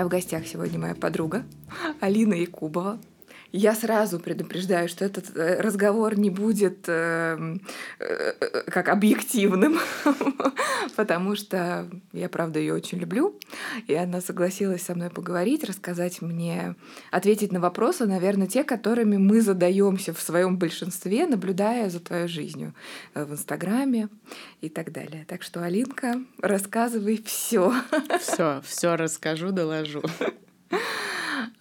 меня в гостях сегодня моя подруга Алина Якубова. Я сразу предупреждаю, что этот э, разговор не будет э, э, как объективным, потому что я, правда, ее очень люблю. И она согласилась со мной поговорить, рассказать мне, ответить на вопросы, наверное, те, которыми мы задаемся в своем большинстве, наблюдая за твоей жизнью в Инстаграме и так далее. Так что, Алинка, рассказывай все. Все, все расскажу, доложу.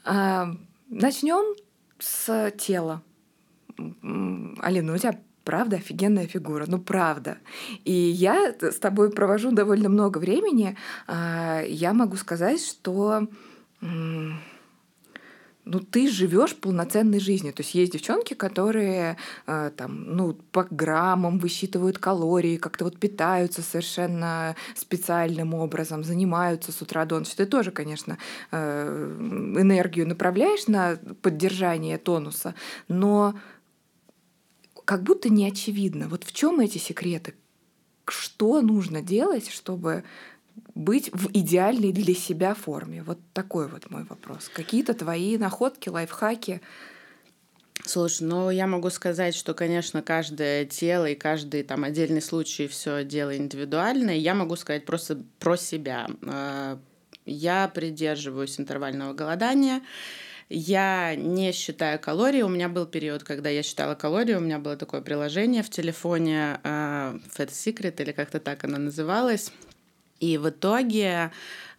Начнем с тела. Алина, у тебя правда офигенная фигура, ну правда. И я с тобой провожу довольно много времени. А, я могу сказать, что ну, ты живешь полноценной жизнью. То есть есть девчонки, которые э, там, ну, по граммам высчитывают калории, как-то вот питаются совершенно специальным образом, занимаются с утра до ночи. Ты тоже, конечно, э, энергию направляешь на поддержание тонуса, но как будто не очевидно. Вот в чем эти секреты? Что нужно делать, чтобы быть в идеальной для себя форме? Вот такой вот мой вопрос. Какие-то твои находки, лайфхаки? Слушай, ну я могу сказать, что, конечно, каждое тело и каждый там отдельный случай все дело индивидуальное. Я могу сказать просто про себя. Э, я придерживаюсь интервального голодания. Я не считаю калории. У меня был период, когда я считала калории. У меня было такое приложение в телефоне uh, Fat Secret, или как-то так оно называлось. И в итоге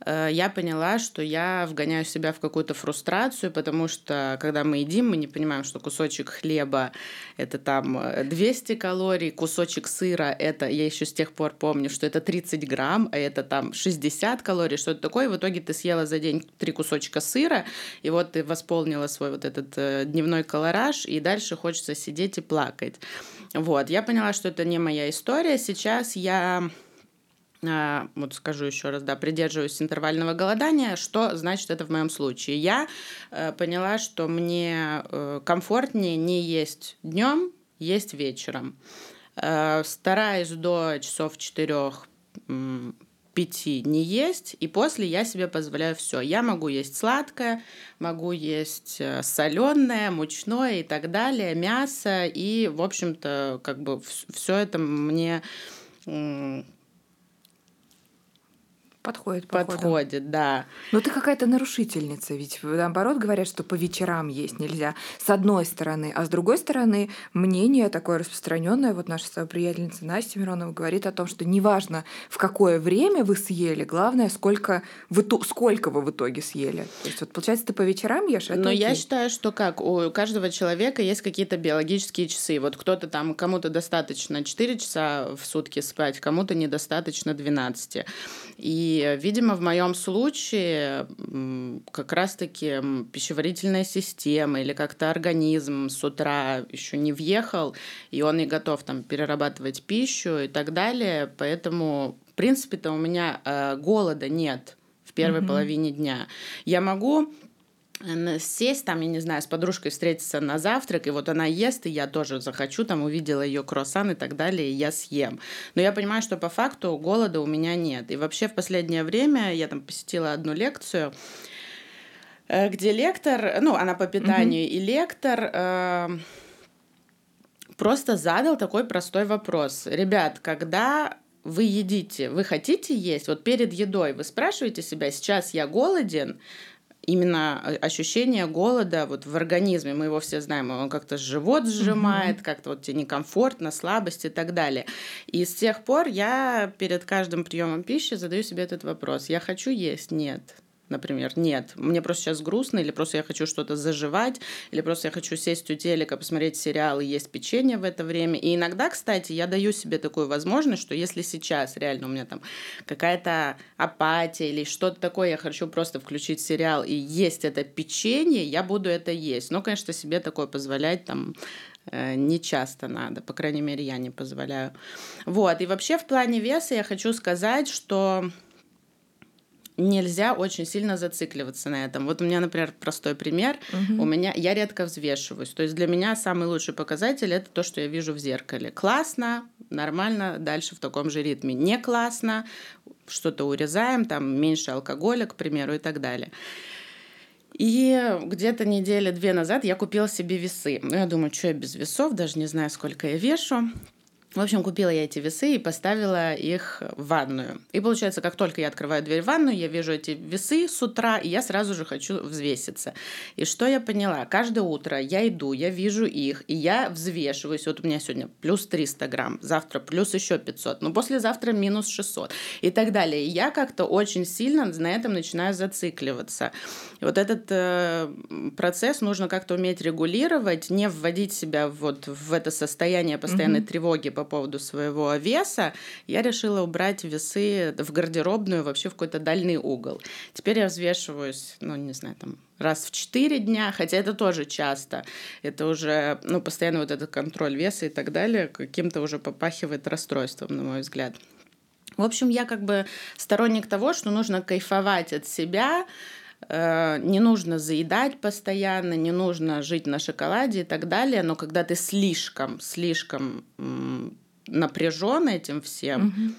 э, я поняла, что я вгоняю себя в какую-то фрустрацию, потому что когда мы едим, мы не понимаем, что кусочек хлеба это там 200 калорий, кусочек сыра это, я еще с тех пор помню, что это 30 грамм, а это там 60 калорий, что-то такое. И в итоге ты съела за день три кусочка сыра, и вот ты восполнила свой вот этот э, дневной колораж, и дальше хочется сидеть и плакать. Вот, я поняла, что это не моя история. Сейчас я вот скажу еще раз, да, придерживаюсь интервального голодания. Что значит это в моем случае? Я э, поняла, что мне э, комфортнее не есть днем, есть вечером. Э, стараюсь до часов четырех пяти не есть, и после я себе позволяю все. Я могу есть сладкое, могу есть э, соленое, мучное и так далее, мясо, и, в общем-то, как бы все это мне Подходит, походу. Подходит, да. Но ты какая-то нарушительница, ведь наоборот говорят, что по вечерам есть нельзя. С одной стороны, а с другой стороны, мнение такое распространенное, вот наша приятельница Настя Миронова говорит о том, что неважно, в какое время вы съели, главное, сколько вы, сколько вы в итоге съели. То есть вот получается, ты по вечерам ешь, это Но я считаю, что как, у каждого человека есть какие-то биологические часы. Вот кто-то там, кому-то достаточно 4 часа в сутки спать, кому-то недостаточно 12. И, видимо, в моем случае как раз-таки пищеварительная система или как-то организм с утра еще не въехал, и он не готов там перерабатывать пищу и так далее. Поэтому, в принципе-то, у меня э, голода нет в первой mm-hmm. половине дня. Я могу сесть там, я не знаю, с подружкой встретиться на завтрак, и вот она ест, и я тоже захочу, там увидела ее круассан и так далее, и я съем. Но я понимаю, что по факту голода у меня нет. И вообще в последнее время я там посетила одну лекцию, э, где лектор, ну, она по питанию, mm-hmm. и лектор э, просто задал такой простой вопрос. Ребят, когда вы едите, вы хотите есть, вот перед едой вы спрашиваете себя, сейчас я голоден, именно ощущение голода вот в организме, мы его все знаем, он как-то живот сжимает, mm-hmm. как-то вот тебе некомфортно, слабость и так далее. И с тех пор я перед каждым приемом пищи задаю себе этот вопрос. Я хочу есть? Нет например, нет, мне просто сейчас грустно, или просто я хочу что-то заживать, или просто я хочу сесть у телека, посмотреть сериал и есть печенье в это время. И иногда, кстати, я даю себе такую возможность, что если сейчас реально у меня там какая-то апатия или что-то такое, я хочу просто включить сериал и есть это печенье, я буду это есть. Но, конечно, себе такое позволять там э, не часто надо, по крайней мере, я не позволяю. Вот, и вообще в плане веса я хочу сказать, что нельзя очень сильно зацикливаться на этом. Вот у меня, например, простой пример. Угу. У меня я редко взвешиваюсь. То есть для меня самый лучший показатель это то, что я вижу в зеркале. Классно, нормально, дальше в таком же ритме. Не классно, что-то урезаем, там меньше алкоголя, к примеру, и так далее. И где-то недели две назад я купила себе весы. Ну, я думаю, что я без весов, даже не знаю, сколько я вешу. В общем, купила я эти весы и поставила их в ванную. И получается, как только я открываю дверь в ванную, я вижу эти весы с утра, и я сразу же хочу взвеситься. И что я поняла? Каждое утро я иду, я вижу их, и я взвешиваюсь. Вот у меня сегодня плюс 300 грамм, завтра плюс еще 500, ну послезавтра минус 600 и так далее. И я как-то очень сильно на этом начинаю зацикливаться. И вот этот э, процесс нужно как-то уметь регулировать, не вводить себя вот в это состояние постоянной mm-hmm. тревоги по поводу своего веса, я решила убрать весы в гардеробную вообще в какой-то дальний угол. Теперь я взвешиваюсь, ну, не знаю, там раз в четыре дня, хотя это тоже часто. Это уже, ну, постоянно вот этот контроль веса и так далее каким-то уже попахивает расстройством, на мой взгляд. В общем, я как бы сторонник того, что нужно кайфовать от себя, не нужно заедать постоянно, не нужно жить на шоколаде и так далее, но когда ты слишком, слишком напряжен этим всем, угу.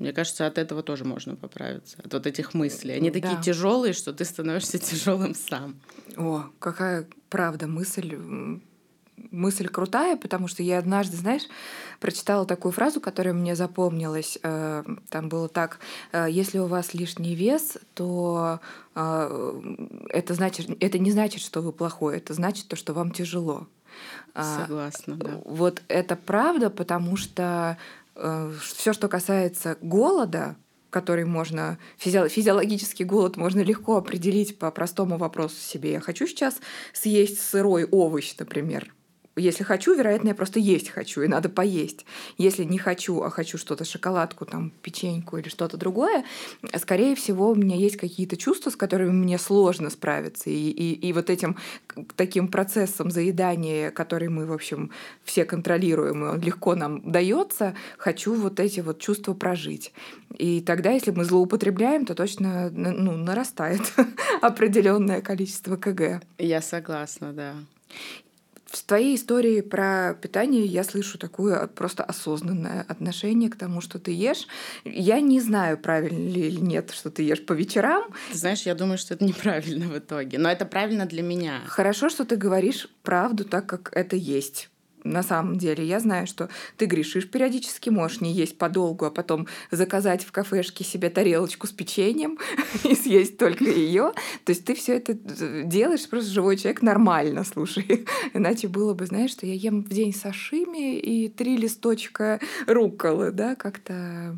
Мне кажется, от этого тоже можно поправиться, от вот этих мыслей. Они да. такие тяжелые, что ты становишься тяжелым сам. О, какая правда мысль мысль крутая, потому что я однажды, знаешь, прочитала такую фразу, которая мне запомнилась. Э, там было так: «Э, если у вас лишний вес, то э, это значит, это не значит, что вы плохой, это значит то, что вам тяжело. А, Согласна, да. Вот это правда, потому что все, что касается голода, который можно, физи физиологический голод можно легко определить по простому вопросу себе. Я хочу сейчас съесть сырой овощ, например. Если хочу, вероятно, я просто есть хочу, и надо поесть. Если не хочу, а хочу что-то, шоколадку, там, печеньку или что-то другое, скорее всего, у меня есть какие-то чувства, с которыми мне сложно справиться. И, и, и вот этим таким процессом заедания, который мы, в общем, все контролируем, и он легко нам дается, хочу вот эти вот чувства прожить. И тогда, если мы злоупотребляем, то точно ну, нарастает определенное количество КГ. Я согласна, да. В твоей истории про питание я слышу такое просто осознанное отношение к тому, что ты ешь. Я не знаю, правильно ли или нет, что ты ешь по вечерам. Ты знаешь, я думаю, что это неправильно в итоге. Но это правильно для меня. Хорошо, что ты говоришь правду так, как это есть на самом деле. Я знаю, что ты грешишь периодически, можешь не есть подолгу, а потом заказать в кафешке себе тарелочку с печеньем и съесть только ее. То есть ты все это делаешь, просто живой человек нормально, слушай. Иначе было бы, знаешь, что я ем в день сашими и три листочка рукколы, да, как-то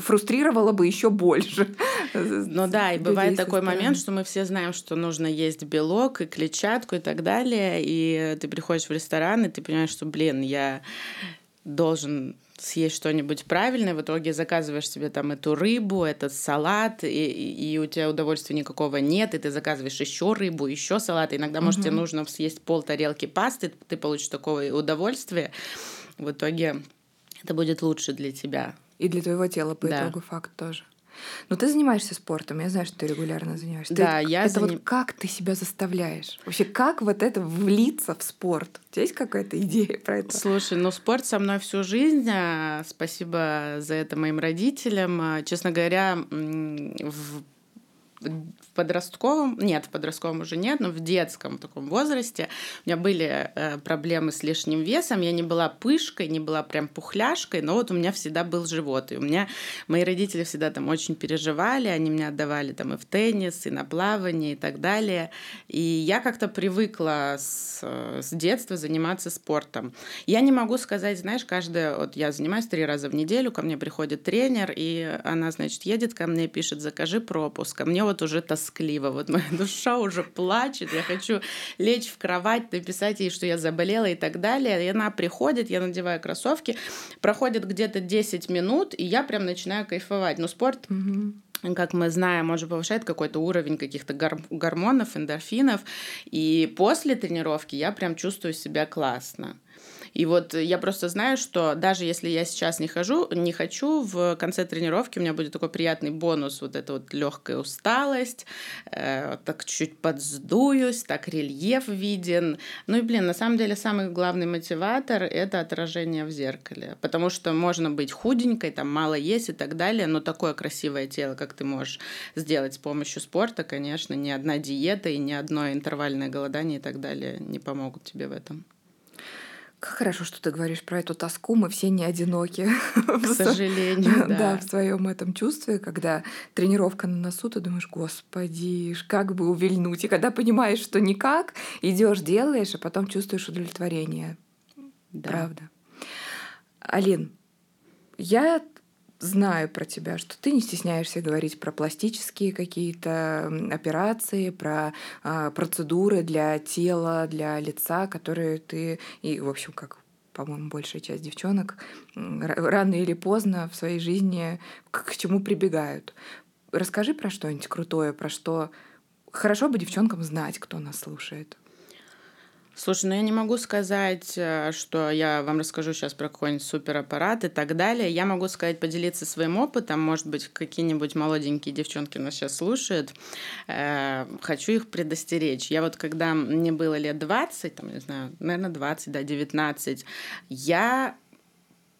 фрустрировало бы еще больше. Ну да, и бывает такой момент, что мы все знаем, что нужно есть белок и клетчатку и так далее, и ты приходишь в ресторан, и ты понимаешь, понимаешь, что, блин, я должен съесть что-нибудь правильное, в итоге заказываешь себе там эту рыбу, этот салат, и, и у тебя удовольствия никакого нет, и ты заказываешь еще рыбу, еще салат. Иногда, может, тебе нужно съесть пол тарелки пасты, ты получишь такое удовольствие. В итоге это будет лучше для тебя. И для твоего тела по да. итогу факт тоже. Но ты занимаешься спортом, я знаю, что ты регулярно занимаешься. Да, ты, я Это заним... вот как ты себя заставляешь? Вообще, как вот это влиться в спорт? У тебя есть какая-то идея про это? Слушай, ну спорт со мной всю жизнь. А, спасибо за это моим родителям. А, честно говоря, в в подростковом, нет, в подростковом уже нет, но в детском таком возрасте у меня были э, проблемы с лишним весом. Я не была пышкой, не была прям пухляшкой, но вот у меня всегда был живот. И у меня мои родители всегда там очень переживали, они меня отдавали там и в теннис, и на плавание и так далее. И я как-то привыкла с, с детства заниматься спортом. Я не могу сказать, знаешь, каждая, вот я занимаюсь три раза в неделю, ко мне приходит тренер, и она, значит, едет ко мне, пишет, закажи пропуск. А мне вот уже тоскливо, вот моя душа уже плачет, я хочу лечь в кровать, написать ей, что я заболела и так далее. И она приходит, я надеваю кроссовки, проходит где-то 10 минут, и я прям начинаю кайфовать. Но спорт как мы знаем, он же повышает какой-то уровень каких-то гормонов, эндорфинов. И после тренировки я прям чувствую себя классно. И вот я просто знаю, что даже если я сейчас не хожу, не хочу, в конце тренировки у меня будет такой приятный бонус, вот эта вот легкая усталость, э, так чуть подсдуюсь, так рельеф виден. Ну и, блин, на самом деле самый главный мотиватор — это отражение в зеркале, потому что можно быть худенькой, там мало есть и так далее, но такое красивое тело, как ты можешь сделать с помощью спорта, конечно, ни одна диета и ни одно интервальное голодание и так далее не помогут тебе в этом. Как хорошо, что ты говоришь про эту тоску. Мы все не одиноки. К сожалению, да. Да, в своем этом чувстве, когда тренировка на носу, ты думаешь, господи, как бы увильнуть. И когда понимаешь, что никак, идешь, делаешь, а потом чувствуешь удовлетворение. Да. Правда. Алин, я знаю про тебя, что ты не стесняешься говорить про пластические какие-то операции, про э, процедуры для тела, для лица, которые ты и, в общем, как по-моему, большая часть девчонок рано или поздно в своей жизни к, к чему прибегают. Расскажи про что-нибудь крутое, про что хорошо бы девчонкам знать, кто нас слушает. Слушай, ну я не могу сказать, э, что я вам расскажу сейчас про какой-нибудь супераппарат и так далее. Я могу сказать, поделиться своим опытом. Может быть, какие-нибудь молоденькие девчонки нас сейчас слушают. Э, хочу их предостеречь. Я вот когда мне было лет 20, там, не знаю, наверное, 20, да, 19, я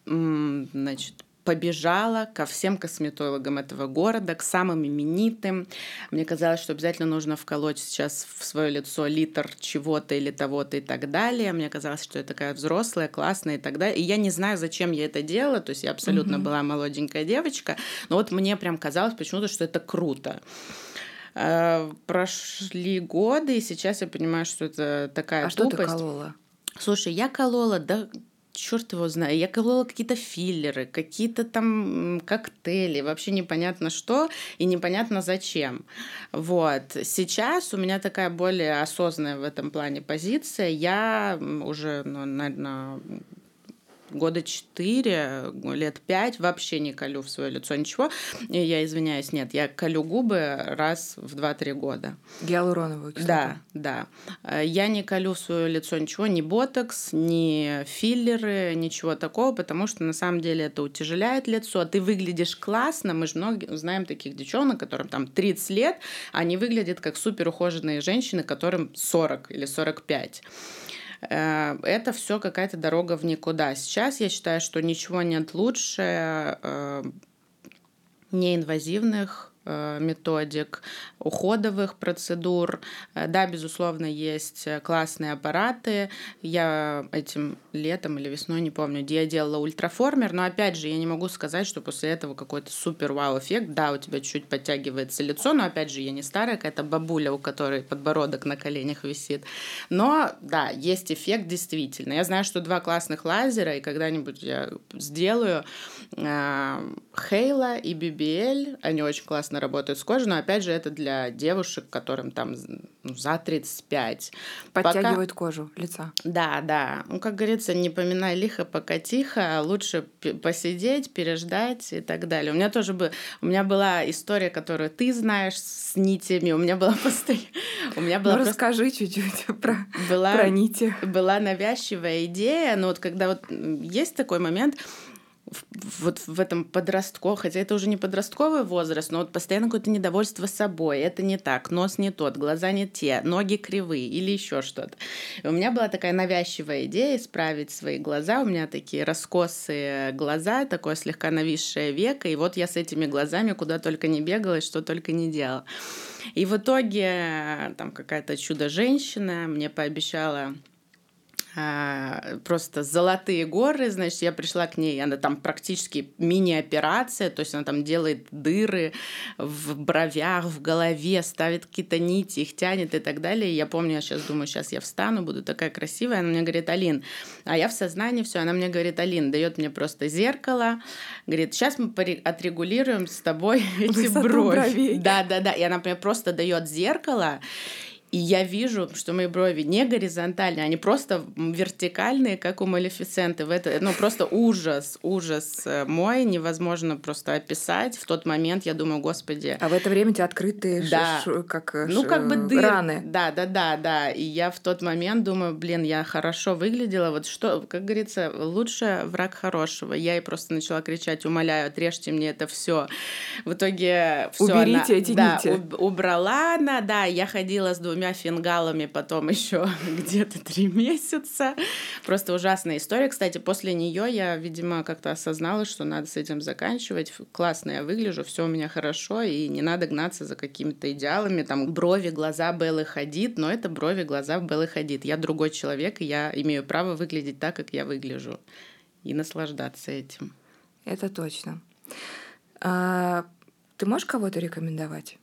значит, побежала ко всем косметологам этого города, к самым именитым. Мне казалось, что обязательно нужно вколоть сейчас в свое лицо литр чего-то или того-то и так далее. Мне казалось, что я такая взрослая, классная и так далее. И я не знаю, зачем я это делала. То есть я абсолютно mm-hmm. была молоденькая девочка. Но вот мне прям казалось почему-то, что это круто э, прошли годы, и сейчас я понимаю, что это такая а тупость. что ты колола? Слушай, я колола, да черт его знает. Я колола какие-то филлеры, какие-то там коктейли, вообще непонятно что и непонятно зачем. Вот. Сейчас у меня такая более осознанная в этом плане позиция. Я уже, ну, наверное, года четыре, лет пять вообще не колю в свое лицо ничего. И я извиняюсь, нет, я колю губы раз в два-три года. Гиалуроновую кислоту. Да, да. Я не колю в свое лицо ничего, ни ботокс, ни филлеры, ничего такого, потому что на самом деле это утяжеляет лицо. Ты выглядишь классно, мы же многие знаем таких девчонок, которым там 30 лет, они выглядят как супер ухоженные женщины, которым 40 или 45. Э, это все какая-то дорога в никуда. Сейчас я считаю, что ничего нет лучше э, неинвазивных методик, уходовых процедур. Э, да, безусловно, есть классные аппараты. Я этим летом или весной, не помню, где я делала ультраформер, но опять же, я не могу сказать, что после этого какой-то супер вау-эффект. Да, у тебя чуть подтягивается лицо, но опять же, я не старая какая-то бабуля, у которой подбородок на коленях висит. Но да, есть эффект действительно. Я знаю, что два классных лазера, и когда-нибудь я сделаю Хейла и BBL, они очень классно классно работают с кожей, но опять же это для девушек, которым там ну, за 35. Подтягивают пока... кожу лица. Да, да. Ну, как говорится, не поминай лихо, пока тихо, а лучше посидеть, переждать и так далее. У меня тоже бы, у меня была история, которую ты знаешь с нитями, у меня была постоянно... У меня была ну, просто... расскажи чуть-чуть про, была, про нити. Была навязчивая идея, но вот когда вот есть такой момент, вот в этом подростковом, хотя это уже не подростковый возраст, но вот постоянно какое-то недовольство собой, это не так, нос не тот, глаза не те, ноги кривые или еще что-то. И у меня была такая навязчивая идея исправить свои глаза, у меня такие раскосые глаза, такое слегка нависшее веко, и вот я с этими глазами куда только не бегала, что только не делала. И в итоге там какая-то чудо-женщина мне пообещала просто золотые горы, значит, я пришла к ней, она там практически мини-операция, то есть она там делает дыры в бровях, в голове, ставит какие-то нити, их тянет и так далее. И я помню, я сейчас думаю, сейчас я встану, буду такая красивая. Она мне говорит, Алин, а я в сознании все, она мне говорит, Алин, дает мне просто зеркало, говорит, сейчас мы отрегулируем с тобой эти брови. Да, да, да. И она мне просто дает зеркало, И я вижу, что мои брови не горизонтальные, они просто вертикальные, как у Малефисенты. В это, ну, просто ужас, ужас э, мой, невозможно просто описать. В тот момент я думаю, господи... А в это время у тебя открытые да. ш, как, э, ну, как бы дыр... раны. Да, да, да, да. И я в тот момент думаю, блин, я хорошо выглядела. Вот что, как говорится, лучше враг хорошего. Я и просто начала кричать, умоляю, отрежьте мне это все. В итоге все. Уберите она, эти да, нити. убрала она, да, я ходила с двумя двумя фингалами потом еще где-то три месяца. Просто ужасная история. Кстати, после нее я, видимо, как-то осознала, что надо с этим заканчивать. Классно я выгляжу, все у меня хорошо, и не надо гнаться за какими-то идеалами. Там брови, глаза Беллы ходит, но это брови, глаза Беллы ходит. Я другой человек, и я имею право выглядеть так, как я выгляжу. И наслаждаться этим. Это точно. А, ты можешь кого-то рекомендовать?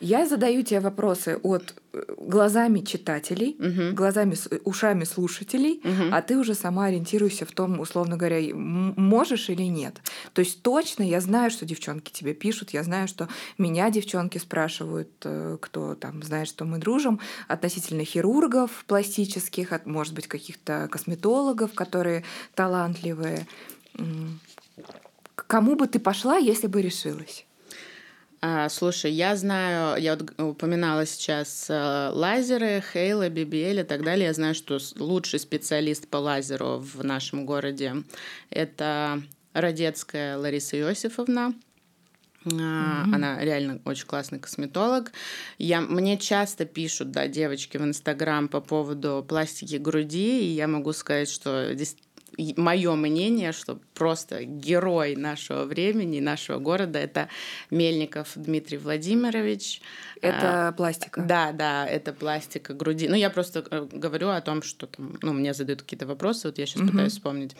Я задаю тебе вопросы от э, глазами читателей, угу. глазами, ушами слушателей, угу. а ты уже сама ориентируешься в том, условно говоря, можешь или нет. То есть точно я знаю, что девчонки тебе пишут, я знаю, что меня девчонки спрашивают, э, кто там знает, что мы дружим, относительно хирургов пластических, от, может быть, каких-то косметологов, которые талантливые. К кому бы ты пошла, если бы решилась? А, слушай, я знаю, я вот упоминала сейчас э, лазеры, Хейла, BBL и так далее. Я знаю, что лучший специалист по лазеру в нашем городе — это Родецкая Лариса Иосифовна. Mm-hmm. Она реально очень классный косметолог. Я, мне часто пишут, да, девочки в Инстаграм по поводу пластики груди, и я могу сказать, что мое мнение, что просто герой нашего времени, нашего города, это Мельников Дмитрий Владимирович. Это а, пластика. Да, да, это пластика груди. Ну, я просто э, говорю о том, что там, ну, мне задают какие-то вопросы, вот я сейчас угу. пытаюсь вспомнить.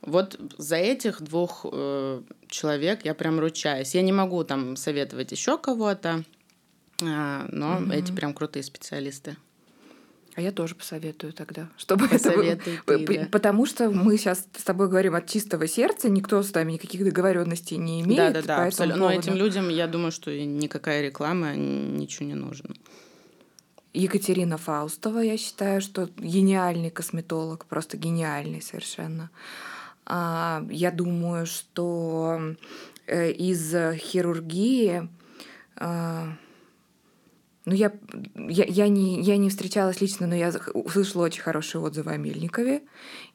Вот за этих двух э, человек я прям ручаюсь. Я не могу там советовать еще кого-то, э, но угу. эти прям крутые специалисты. А я тоже посоветую тогда, чтобы Посоветуй это ты, да. Потому что мы сейчас с тобой говорим от чистого сердца, никто с нами никаких договоренностей не имеет. Да, да, да, абсолютно. Но этим людям, я думаю, что никакая реклама ничего не нужна. Екатерина Фаустова, я считаю, что гениальный косметолог, просто гениальный совершенно. А, я думаю, что э, из хирургии а, ну, я, я, я, не, я не встречалась лично, но я услышала очень хорошие отзывы о Мельникове.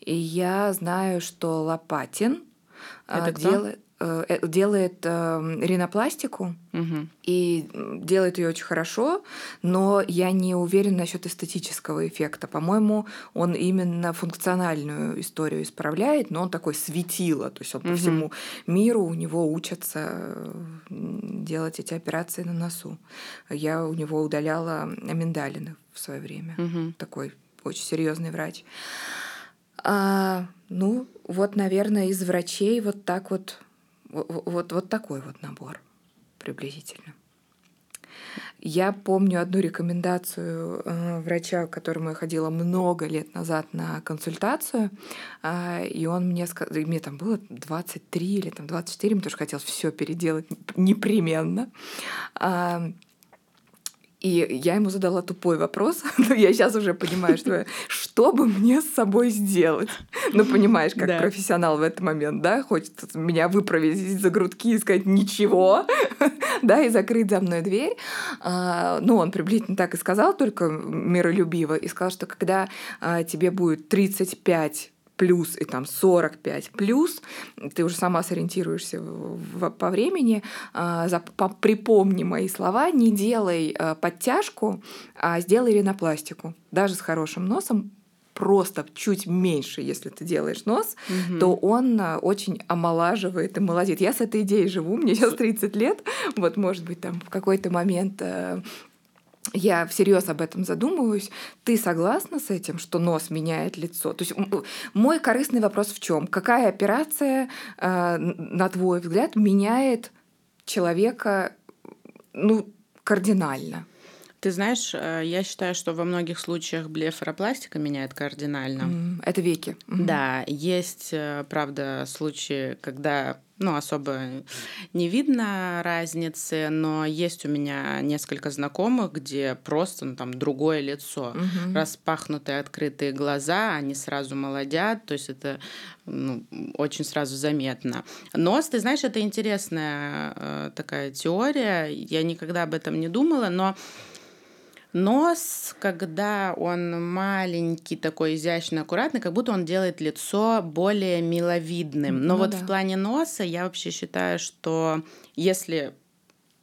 И я знаю, что Лопатин Это делает... Э, делает э, ринопластику угу. и делает ее очень хорошо, но я не уверена насчет эстетического эффекта. По-моему, он именно функциональную историю исправляет, но он такой светило, то есть он угу. по всему миру у него учатся делать эти операции на носу. Я у него удаляла аминдалины в свое время. Угу. Такой очень серьезный врач. А, ну, вот, наверное, из врачей вот так вот вот, вот такой вот набор приблизительно. Я помню одну рекомендацию э, врача, к которому я ходила много лет назад на консультацию, э, и он мне сказал, мне там было 23 или там 24, мне тоже хотелось все переделать непременно. Э, и я ему задала тупой вопрос, но я сейчас уже понимаю, что что бы мне с собой сделать? Ну, понимаешь, как да. профессионал в этот момент, да, хочет меня выправить за грудки и сказать ничего, да, и закрыть за мной дверь. А, ну, он приблизительно так и сказал, только миролюбиво, и сказал, что когда а, тебе будет 35 плюс и там 45 плюс, ты уже сама сориентируешься в, в, по времени, а, за, по, припомни мои слова, не делай а, подтяжку, а сделай ринопластику. Даже с хорошим носом просто чуть меньше, если ты делаешь нос, угу. то он а, очень омолаживает и молодит. Я с этой идеей живу, мне сейчас 30 лет, вот, может быть, там в какой-то момент а, я всерьез об этом задумываюсь. Ты согласна с этим, что нос меняет лицо? То есть мой корыстный вопрос в чем? Какая операция, э, на твой взгляд, меняет человека ну, кардинально? Ты знаешь, э, я считаю, что во многих случаях блефаропластика меняет кардинально. Это веки. Да, есть, э, правда, случаи, когда ну, особо не видно разницы, но есть у меня несколько знакомых, где просто ну, там другое лицо, угу. распахнутые открытые глаза, они сразу молодят, то есть это ну, очень сразу заметно. Нос, ты знаешь, это интересная э, такая теория, я никогда об этом не думала, но Нос, когда он маленький, такой изящный, аккуратный, как будто он делает лицо более миловидным. Но ну, вот да. в плане носа я вообще считаю, что если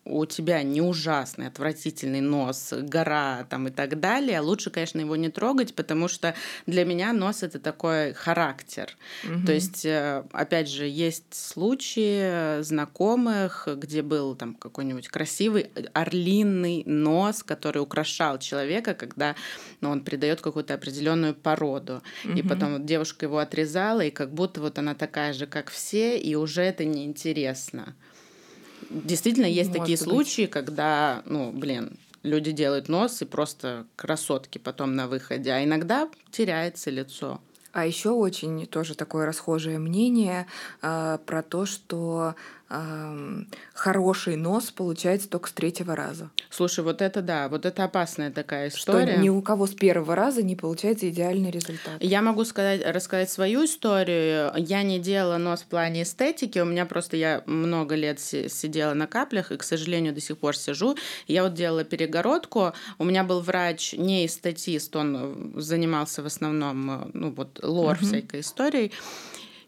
у тебя не ужасный, отвратительный нос, гора там и так далее, лучше, конечно, его не трогать, потому что для меня нос это такой характер. Угу. То есть, э, опять же, есть случаи знакомых, где был там какой-нибудь красивый орлиный нос, который украшал человека, когда ну, он придает какую-то определенную породу. Угу. И потом девушка его отрезала, и как будто вот она такая же, как все, и уже это неинтересно действительно есть Может такие быть. случаи, когда, ну, блин, люди делают нос и просто красотки потом на выходе, а иногда теряется лицо. А еще очень тоже такое расхожее мнение э, про то, что хороший нос получается только с третьего раза. Слушай, вот это да, вот это опасная такая история. Что ни у кого с первого раза не получается идеальный результат. Я могу сказать, рассказать свою историю. Я не делала нос в плане эстетики, у меня просто я много лет сидела на каплях и, к сожалению, до сих пор сижу. Я вот делала перегородку. У меня был врач не эстетист, он занимался в основном ну вот лор uh-huh. всякой историей.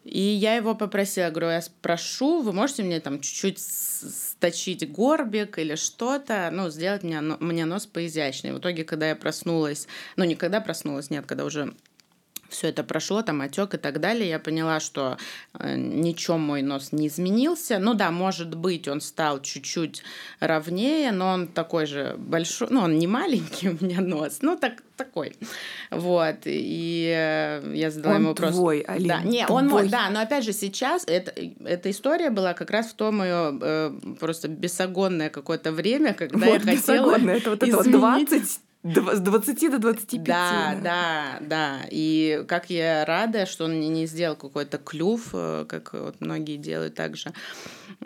И я его попросила, говорю, я спрошу, вы можете мне там чуть-чуть сточить горбик или что-то, ну, сделать мне, мне нос поизящнее. В итоге, когда я проснулась, ну, не когда проснулась, нет, когда уже все это прошло, там отек и так далее, я поняла, что э, ничем мой нос не изменился. Ну да, может быть, он стал чуть-чуть ровнее, но он такой же большой, ну он не маленький у меня нос, ну так такой. Вот, и э, я задала он ему вопрос. твой, Алина, Да, не, твой. он мой, да, но опять же сейчас, это, эта история была как раз в то мое э, просто бесогонное какое-то время, когда вот, я хотела это вот это вот 20 с 20 до 25. Да, да, да. И как я рада, что он не сделал какой-то клюв, э, как вот многие делают так же.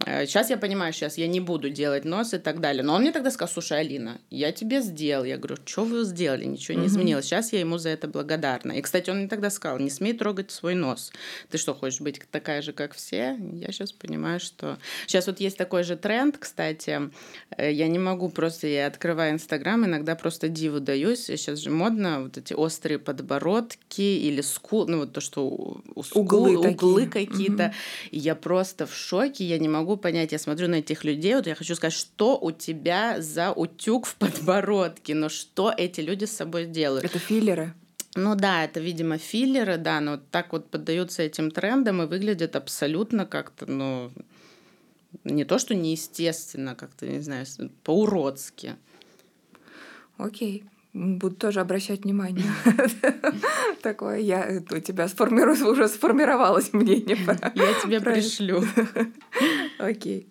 Сейчас э, я понимаю, сейчас я не буду делать нос и так далее. Но он мне тогда сказал, слушай, Алина, я тебе сделал. Я говорю, что вы сделали? Ничего не изменилось. Сейчас я ему за это благодарна. И, кстати, он мне тогда сказал, не смей трогать свой нос. Ты что, хочешь быть такая же, как все? Я сейчас понимаю, что... Сейчас вот есть такой же тренд, кстати. Э, я не могу просто, я открываю Инстаграм, иногда просто диву даюсь. Сейчас же модно вот эти острые подбородки или скул, ну вот то, что углы, углы какие-то. Угу. И я просто в шоке, я не могу понять. Я смотрю на этих людей, вот я хочу сказать, что у тебя за утюг в подбородке, но что эти люди с собой делают? Это филлеры. Ну да, это, видимо, филлеры, да, но вот так вот поддаются этим трендам и выглядят абсолютно как-то, ну, не то, что неестественно, как-то, не знаю, по-уродски. Окей. Буду тоже обращать внимание. Такое я у тебя сформирую, уже сформировалось мнение. Я тебе пришлю. Окей.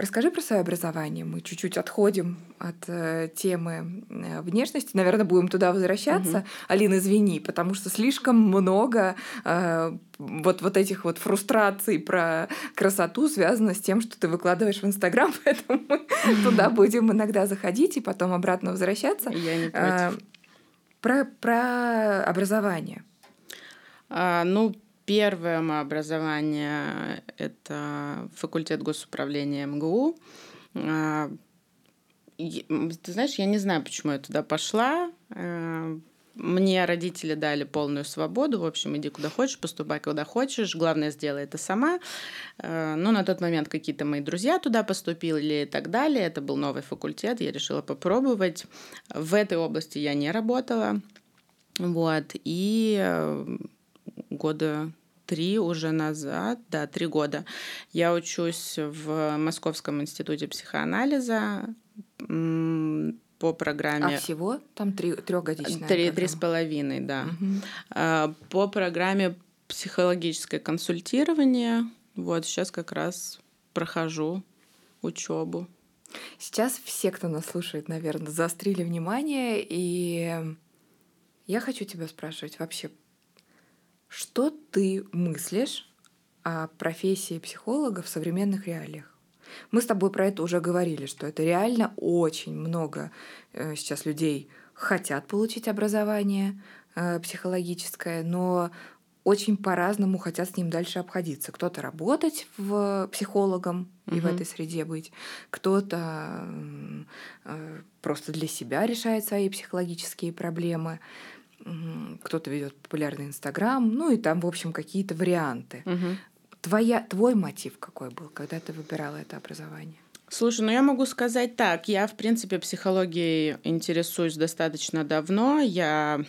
Расскажи про свое образование. Мы чуть-чуть отходим от э, темы э, внешности. Наверное, будем туда возвращаться. Угу. Алина, извини, потому что слишком много э, вот, вот этих вот фрустраций про красоту связано с тем, что ты выкладываешь в Инстаграм, поэтому мы туда будем иногда заходить и потом обратно возвращаться. Я не против. Про, про образование. А, ну, Первое мое образование — это факультет госуправления МГУ. А, ты знаешь, я не знаю, почему я туда пошла. А, мне родители дали полную свободу. В общем, иди куда хочешь, поступай куда хочешь. Главное, сделай это сама. А, ну, на тот момент какие-то мои друзья туда поступили и так далее. Это был новый факультет, я решила попробовать. В этой области я не работала. Вот. И года три уже назад, да, три года, я учусь в Московском институте психоанализа по программе... А всего там три, трехгодичная Три, три с половиной, да. Угу. По программе психологическое консультирование. Вот сейчас как раз прохожу учебу. Сейчас все, кто нас слушает, наверное, заострили внимание, и я хочу тебя спрашивать вообще что ты мыслишь о профессии психолога в современных реалиях. Мы с тобой про это уже говорили, что это реально очень много э, сейчас людей хотят получить образование э, психологическое, но очень по-разному хотят с ним дальше обходиться. Кто-то работать в психологом и угу. в этой среде быть, кто-то э, просто для себя решает свои психологические проблемы, кто-то ведет популярный Инстаграм, ну и там, в общем, какие-то варианты. Угу. Твоя, твой мотив какой был, когда ты выбирала это образование? Слушай, ну я могу сказать так. Я, в принципе, психологией интересуюсь достаточно давно. Я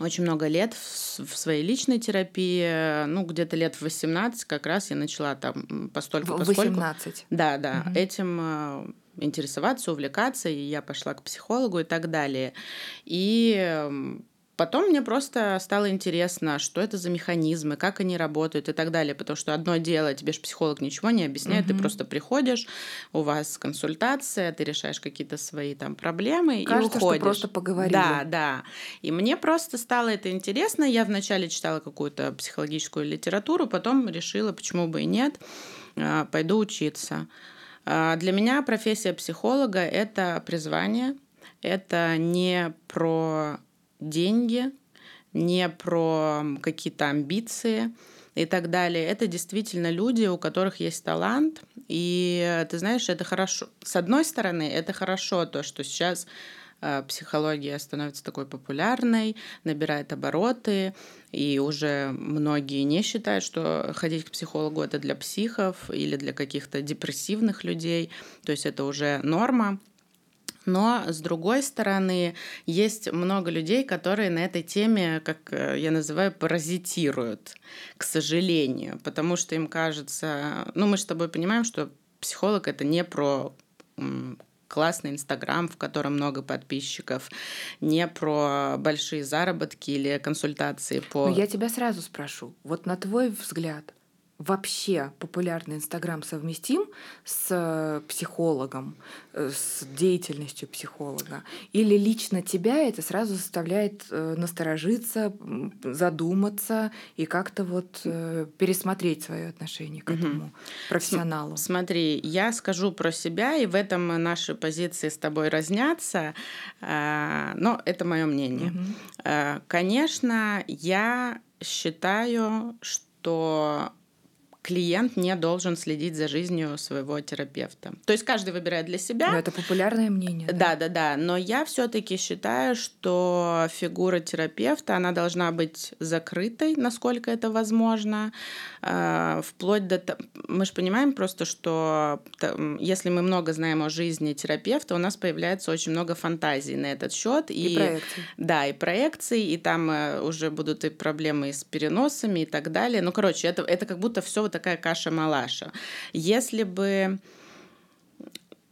очень много лет в, в своей личной терапии, ну, где-то лет в 18 как раз я начала там постольку, поскольку... 18? Да, да, угу. этим э, интересоваться, увлекаться, и я пошла к психологу и так далее. И Потом мне просто стало интересно, что это за механизмы, как они работают и так далее. Потому что одно дело, тебе же психолог ничего не объясняет, угу. ты просто приходишь, у вас консультация, ты решаешь какие-то свои там проблемы Кажется, и уходишь. Что просто поговорили. Да, да. И мне просто стало это интересно. Я вначале читала какую-то психологическую литературу, потом решила, почему бы и нет, а, пойду учиться. А, для меня профессия психолога — это призвание, это не про деньги, не про какие-то амбиции и так далее. Это действительно люди, у которых есть талант. И ты знаешь, это хорошо. С одной стороны, это хорошо, то, что сейчас э, психология становится такой популярной, набирает обороты, и уже многие не считают, что ходить к психологу это для психов или для каких-то депрессивных людей, то есть это уже норма. Но, с другой стороны, есть много людей, которые на этой теме, как э, я называю, паразитируют, к сожалению, потому что им кажется... Ну, мы с тобой понимаем, что психолог — это не про классный Инстаграм, в котором много подписчиков, не про большие заработки или консультации по... Но я тебя сразу спрошу, вот на твой взгляд, вообще популярный Инстаграм совместим с э, психологом, э, с деятельностью психолога? Или лично тебя это сразу заставляет э, насторожиться, задуматься и как-то вот пересмотреть свое отношение к этому угу. профессионалу? Смотри, я скажу про себя, и в этом наши позиции с тобой разнятся, но это мое мнение. Угу. Конечно, я считаю, что клиент не должен следить за жизнью своего терапевта. То есть каждый выбирает для себя. Но это популярное мнение. Да, да, да. да. Но я все-таки считаю, что фигура терапевта она должна быть закрытой, насколько это возможно, а, вплоть до мы же понимаем просто, что если мы много знаем о жизни терапевта, у нас появляется очень много фантазий на этот счет и, и проекций. Да, и проекции, и там э, уже будут и проблемы с переносами и так далее. Ну, короче, это это как будто все вот такая каша-малаша. Если бы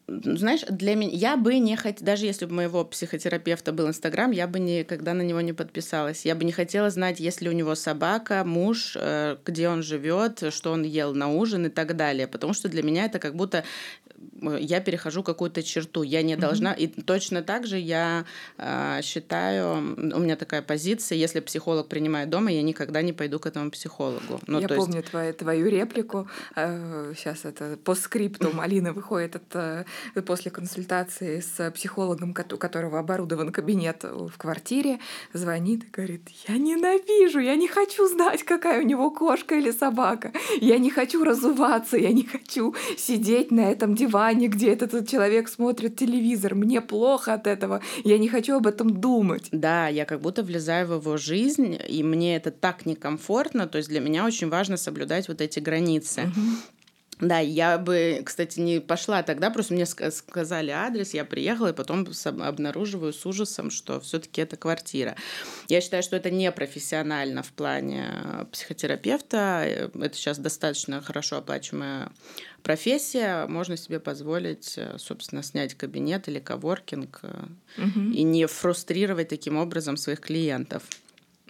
знаешь, для меня я бы не хотела, даже если бы моего психотерапевта был Инстаграм, я бы никогда на него не подписалась. Я бы не хотела знать, есть ли у него собака, муж, э, где он живет, что он ел на ужин и так далее. Потому что для меня это как будто я перехожу какую-то черту. Я не должна. Mm-hmm. И точно так же я э, считаю, у меня такая позиция, если психолог принимает дома, я никогда не пойду к этому психологу. Ну, я помню есть... твою, твою реплику. Э, сейчас это по скрипту Малина выходит от, э, после консультации с психологом, у которого оборудован кабинет в квартире, звонит и говорит: Я ненавижу, я не хочу знать, какая у него кошка или собака. Я не хочу разуваться, я не хочу сидеть на этом диване диване, где этот человек смотрит телевизор. Мне плохо от этого. Я не хочу об этом думать. Да, я как будто влезаю в его жизнь, и мне это так некомфортно. То есть для меня очень важно соблюдать вот эти границы. Угу. Да, я бы, кстати, не пошла тогда, просто мне сказали адрес, я приехала, и потом обнаруживаю с ужасом, что все-таки это квартира. Я считаю, что это не профессионально в плане психотерапевта. Это сейчас достаточно хорошо оплачиваемая профессия. Можно себе позволить, собственно, снять кабинет или коворкинг угу. и не фрустрировать таким образом своих клиентов.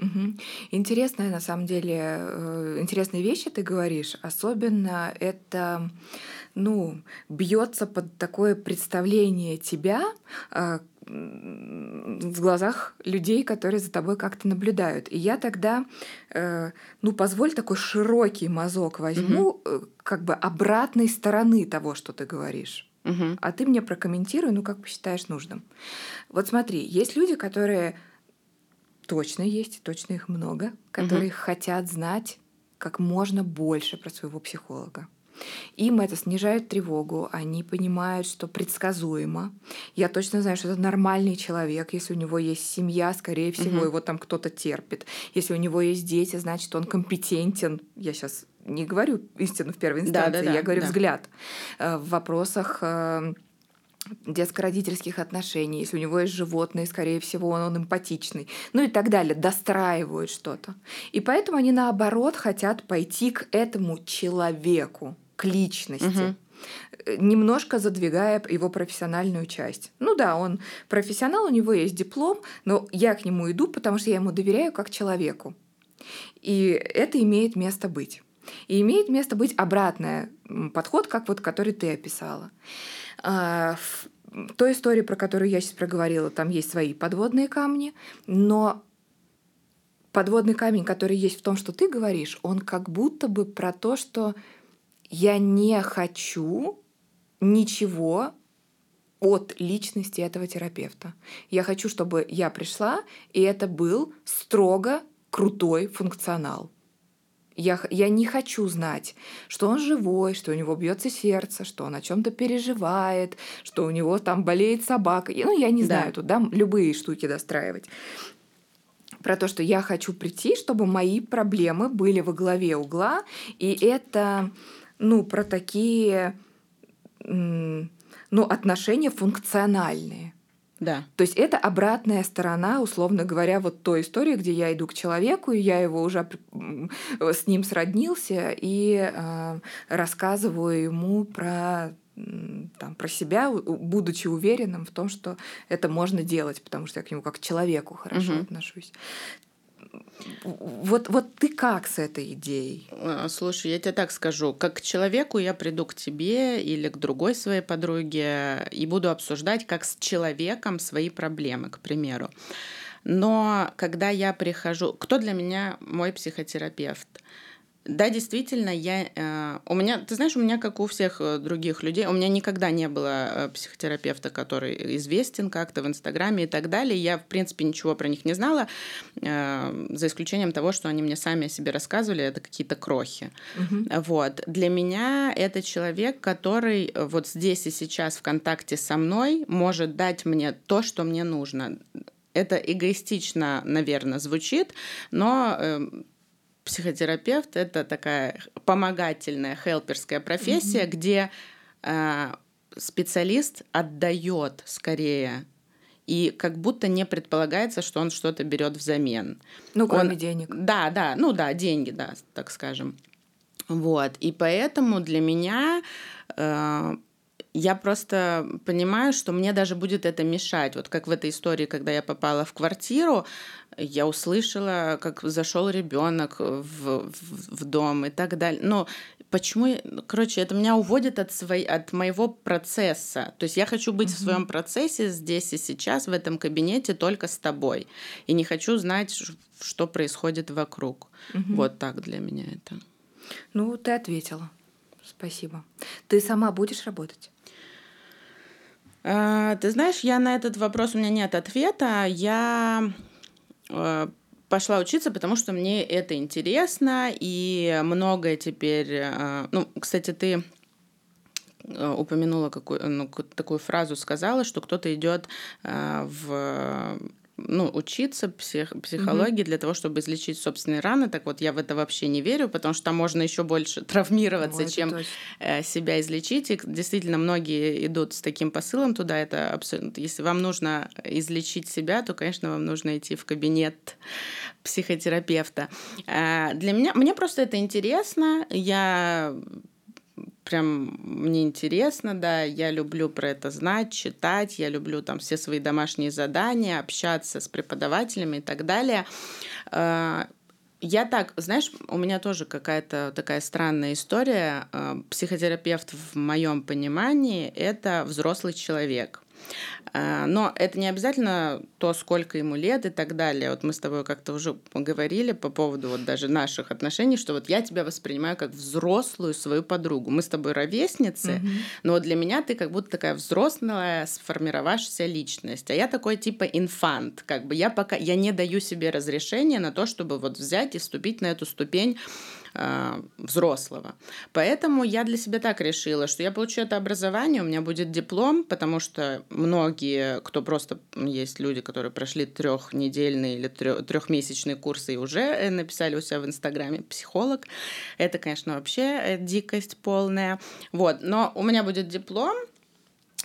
Угу. Интересная, на самом деле, э, интересные вещи ты говоришь. Особенно это, ну, бьется под такое представление тебя э, в глазах людей, которые за тобой как-то наблюдают. И я тогда, э, ну, позволь такой широкий мазок возьму, угу. как бы обратной стороны того, что ты говоришь. Угу. А ты мне прокомментируй, ну, как посчитаешь нужным. Вот смотри, есть люди, которые точно есть, точно их много, которые угу. хотят знать как можно больше про своего психолога. Им это снижает тревогу, они понимают, что предсказуемо. Я точно знаю, что это нормальный человек. Если у него есть семья, скорее всего, угу. его там кто-то терпит. Если у него есть дети, значит, он компетентен. Я сейчас не говорю истину в первой инстанции, да, да, да, я говорю да. взгляд. Э, в вопросах э, детско-родительских отношений, если у него есть животные, скорее всего, он, он эмпатичный, ну и так далее, достраивают что-то. И поэтому они, наоборот, хотят пойти к этому человеку, к личности. Угу немножко задвигая его профессиональную часть. Ну да, он профессионал, у него есть диплом, но я к нему иду, потому что я ему доверяю как человеку. И это имеет место быть. И имеет место быть обратный подход, как вот который ты описала. А, в той истории, про которую я сейчас проговорила, там есть свои подводные камни, но подводный камень, который есть в том, что ты говоришь, он как будто бы про то, что я не хочу ничего от личности этого терапевта. Я хочу, чтобы я пришла, и это был строго крутой функционал. Я, я не хочу знать, что он живой, что у него бьется сердце, что он о чем-то переживает, что у него там болеет собака. Ну, я не да. знаю, тут да, любые штуки достраивать. Про то, что я хочу прийти, чтобы мои проблемы были во главе угла. И это, ну, про такие, ну, отношения функциональные. Да. То есть это обратная сторона, условно говоря, вот той истории, где я иду к человеку, и я его уже с ним сроднился и э, рассказываю ему про там, про себя, будучи уверенным в том, что это можно делать, потому что я к нему как к человеку хорошо угу. отношусь. Вот, вот ты как с этой идеей? А, слушай, я тебе так скажу. Как к человеку я приду к тебе или к другой своей подруге и буду обсуждать как с человеком свои проблемы, к примеру. Но когда я прихожу... Кто для меня мой психотерапевт? Да, действительно, я... Э, у меня, ты знаешь, у меня, как у всех э, других людей, у меня никогда не было э, психотерапевта, который известен как-то в Инстаграме и так далее. Я, в принципе, ничего про них не знала, э, за исключением того, что они мне сами о себе рассказывали, это какие-то крохи. Угу. Вот. Для меня это человек, который вот здесь и сейчас в контакте со мной может дать мне то, что мне нужно. Это эгоистично, наверное, звучит, но э, психотерапевт это такая помогательная, хелперская профессия, mm-hmm. где э, специалист отдает скорее и как будто не предполагается, что он что-то берет взамен. Ну, кроме он, денег. Да, да, ну да, деньги, да, так скажем. Вот. И поэтому для меня э, я просто понимаю, что мне даже будет это мешать. Вот как в этой истории, когда я попала в квартиру, я услышала, как зашел ребенок в, в, в дом и так далее. Но почему, короче, это меня уводит от, своей, от моего процесса. То есть я хочу быть mm-hmm. в своем процессе здесь и сейчас, в этом кабинете, только с тобой. И не хочу знать, что происходит вокруг. Mm-hmm. Вот так для меня это. Ну, ты ответила. Спасибо. Ты сама будешь работать? А, ты знаешь, я на этот вопрос, у меня нет ответа. Я э, пошла учиться, потому что мне это интересно, и многое теперь... Э, ну, кстати, ты э, упомянула какую, ну, такую фразу, сказала, что кто-то идет в ну, учиться псих, психологии mm-hmm. для того, чтобы излечить собственные раны. Так вот, я в это вообще не верю, потому что там можно еще больше травмироваться, Ой, чем точно. себя излечить. И действительно, многие идут с таким посылом туда. Это абсолютно. Если вам нужно излечить себя, то, конечно, вам нужно идти в кабинет психотерапевта. А, для меня, мне просто это интересно. Я прям мне интересно, да, я люблю про это знать, читать, я люблю там все свои домашние задания, общаться с преподавателями и так далее. А, я так, знаешь, у меня тоже какая-то такая странная история. А, психотерапевт в моем понимании это взрослый человек. А, но это не обязательно то, сколько ему лет и так далее. Вот мы с тобой как-то уже поговорили по поводу вот даже наших отношений, что вот я тебя воспринимаю как взрослую свою подругу. Мы с тобой ровесницы, mm-hmm. но для меня ты как будто такая взрослая, сформировавшаяся личность. А я такой типа инфант. Как бы я пока я не даю себе разрешения на то, чтобы вот взять и ступить на эту ступень э, взрослого. Поэтому я для себя так решила, что я получу это образование, у меня будет диплом, потому что многие, кто просто есть люди, которые прошли трехнедельные или трехмесячные курсы и уже э, написали у себя в Инстаграме психолог. Это, конечно, вообще э, дикость полная. Вот, но у меня будет диплом,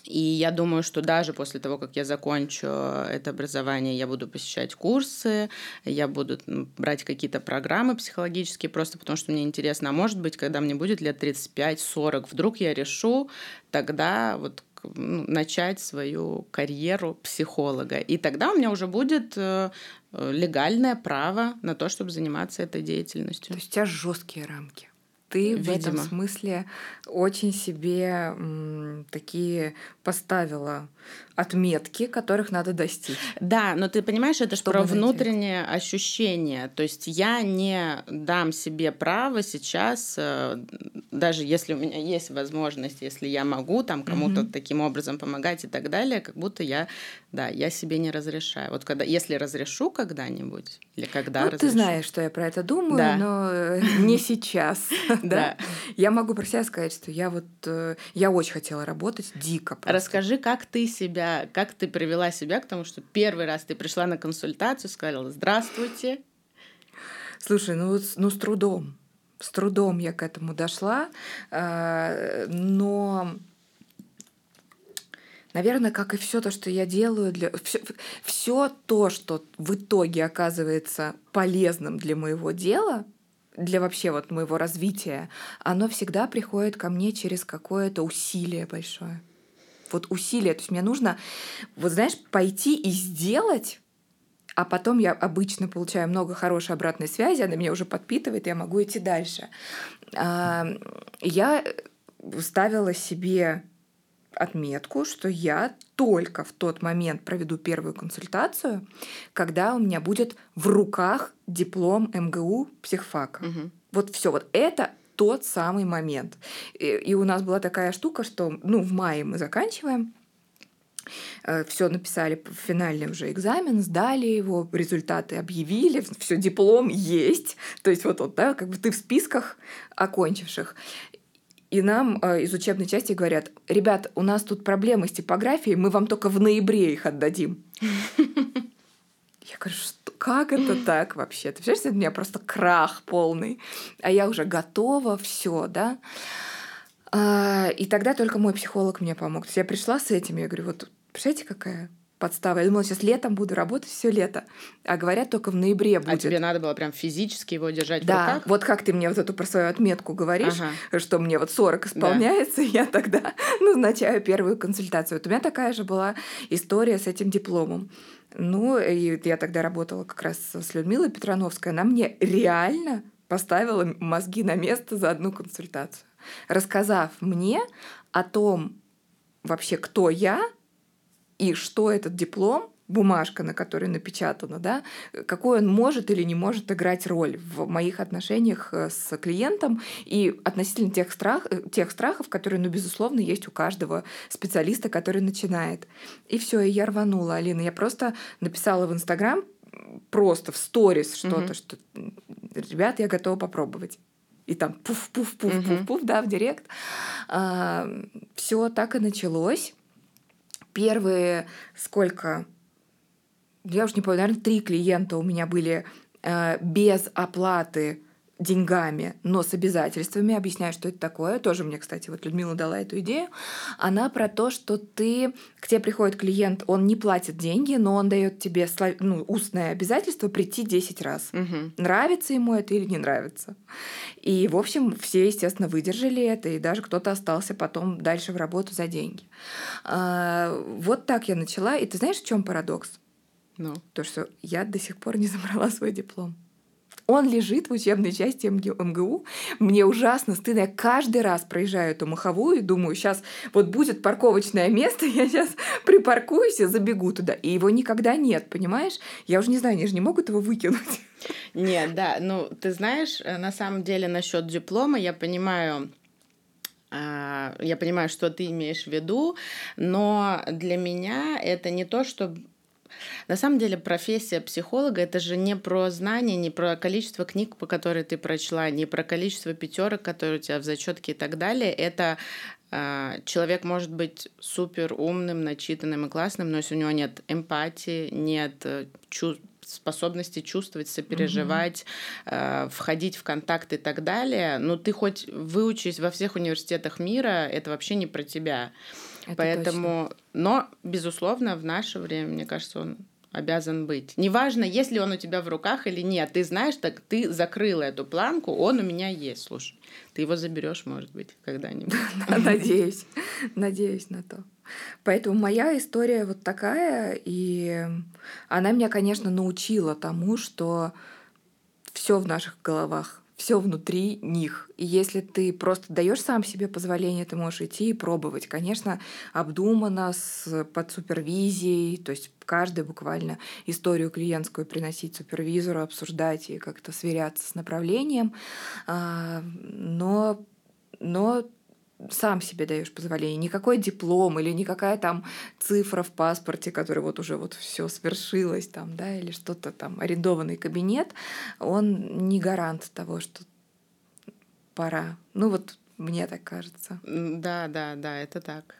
и я думаю, что даже после того, как я закончу это образование, я буду посещать курсы, я буду брать какие-то программы психологические, просто потому что мне интересно. А может быть, когда мне будет лет 35-40, вдруг я решу тогда вот ну, начать свою карьеру психолога. И тогда у меня уже будет э, легальное право на то, чтобы заниматься этой деятельностью. То есть у тебя жесткие рамки ты Видимо. в этом смысле очень себе м, такие поставила отметки, которых надо достичь. Да, но ты понимаешь, это Чтобы про внутреннее найти. ощущение. То есть я не дам себе право сейчас, э, даже если у меня есть возможность, если я могу там кому-то mm-hmm. таким образом помогать и так далее, как будто я, да, я себе не разрешаю. Вот когда, если разрешу когда-нибудь или когда ну, разрешу. ты знаешь, что я про это думаю, да. но э, не сейчас. Да. Я могу про себя сказать, что я вот э, я очень хотела работать дико. Расскажи, как ты себя, как ты привела себя к тому, что первый раз ты пришла на консультацию, сказала «Здравствуйте». Слушай, ну, ну с трудом. С трудом я к этому дошла, э, но наверное, как и все то, что я делаю для все, все то, что в итоге оказывается полезным для моего дела, для вообще вот моего развития, оно всегда приходит ко мне через какое-то усилие большое. Вот усилие. То есть мне нужно, вот знаешь, пойти и сделать а потом я обычно получаю много хорошей обратной связи, она меня уже подпитывает, и я могу идти дальше. А, я ставила себе отметку, что я только в тот момент проведу первую консультацию, когда у меня будет в руках диплом МГУ психфака. Угу. Вот все, вот это тот самый момент. И, и у нас была такая штука, что ну, в мае мы заканчиваем, э, все написали финальный уже экзамен, сдали его, результаты объявили, все, диплом есть. То есть вот, вот да, как бы ты в списках окончивших. И нам э, из учебной части говорят, ребят, у нас тут проблемы с типографией, мы вам только в ноябре их отдадим. Я говорю, что, как это так вообще? Ты представляешь, у меня просто крах полный. А я уже готова, все, да. А, и тогда только мой психолог мне помог. То есть я пришла с этим, я говорю, вот, представляете, какая подстава. Я думала, сейчас летом буду работать все лето. А говорят, только в ноябре а будет. А тебе надо было прям физически его держать да, в руках? вот как ты мне вот эту про свою отметку говоришь, ага. что мне вот 40 исполняется, да. я тогда назначаю первую консультацию. Вот у меня такая же была история с этим дипломом. Ну, и я тогда работала как раз с Людмилой Петрановской. Она мне реально поставила мозги на место за одну консультацию, рассказав мне о том вообще, кто я, и что этот диплом, бумажка, на которой напечатано, да, какой он может или не может играть роль в моих отношениях э, с клиентом и относительно тех, страх, э, тех страхов, которые, ну, безусловно, есть у каждого специалиста, который начинает. И все, и я рванула, Алина. Я просто написала в Инстаграм, просто в сторис что-то, mm-hmm. что ребят, я готова попробовать. И там пуф-пуф-пуф-пуф-пуф, да, в директ. А, все так и началось первые сколько, я уже не помню, наверное, три клиента у меня были э, без оплаты деньгами, но с обязательствами. Объясняю, что это такое. Тоже мне, кстати, вот Людмила дала эту идею. Она про то, что ты, к тебе приходит клиент, он не платит деньги, но он дает тебе ну, устное обязательство прийти 10 раз. Угу. Нравится ему это или не нравится. И, в общем, все, естественно, выдержали это, и даже кто-то остался потом дальше в работу за деньги. А, вот так я начала. И ты знаешь, в чем парадокс? Ну. То, что я до сих пор не забрала свой диплом. Он лежит в учебной части МГУ. Мне ужасно стыдно. Я каждый раз проезжаю эту маховую и думаю, сейчас вот будет парковочное место, я сейчас припаркуюсь и забегу туда. И его никогда нет, понимаешь? Я уже не знаю, они же не могут его выкинуть. Нет, да. Ну, ты знаешь, э, на самом деле насчет диплома я понимаю, а, я понимаю, что ты имеешь в виду, но для меня это не то, что на самом деле профессия психолога это же не про знания, не про количество книг, по которым ты прочла, не про количество пятерок, которые у тебя в зачетке и так далее. Это э, человек может быть супер умным, начитанным и классным, но если у него нет эмпатии, нет э, чувств способности чувствовать, сопереживать, угу. э, входить в контакт и так далее. Но ты хоть выучись во всех университетах мира, это вообще не про тебя. Это Поэтому, точно. но, безусловно, в наше время, мне кажется, он обязан быть. Неважно, есть ли он у тебя в руках или нет. Ты знаешь, так ты закрыла эту планку, он у меня есть. Слушай, ты его заберешь, может быть, когда-нибудь. Надеюсь, надеюсь на то. Поэтому моя история вот такая, и она меня, конечно, научила тому, что все в наших головах все внутри них. И если ты просто даешь сам себе позволение, ты можешь идти и пробовать. Конечно, обдуманно, с, под супервизией, то есть каждую буквально историю клиентскую приносить супервизору, обсуждать и как-то сверяться с направлением. А, но, но сам себе даешь позволение. Никакой диплом или никакая там цифра в паспорте, которая вот уже вот все свершилось там, да, или что-то там, арендованный кабинет, он не гарант того, что пора. Ну вот мне так кажется. Да, да, да, это так.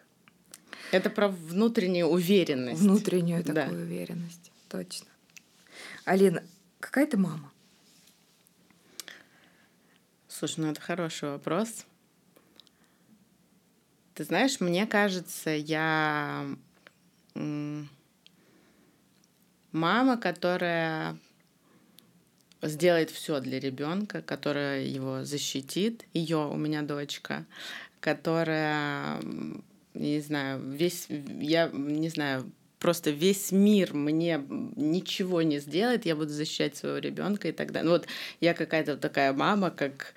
Это про внутреннюю уверенность. Внутреннюю такую да. уверенность, точно. Алина, какая ты мама? Слушай, ну это хороший вопрос. Ты знаешь, мне кажется, я мама, которая сделает все для ребенка, которая его защитит. Ее у меня дочка, которая, не знаю, весь, я не знаю, просто весь мир мне ничего не сделает, я буду защищать своего ребенка и так далее. Ну вот я какая-то такая мама, как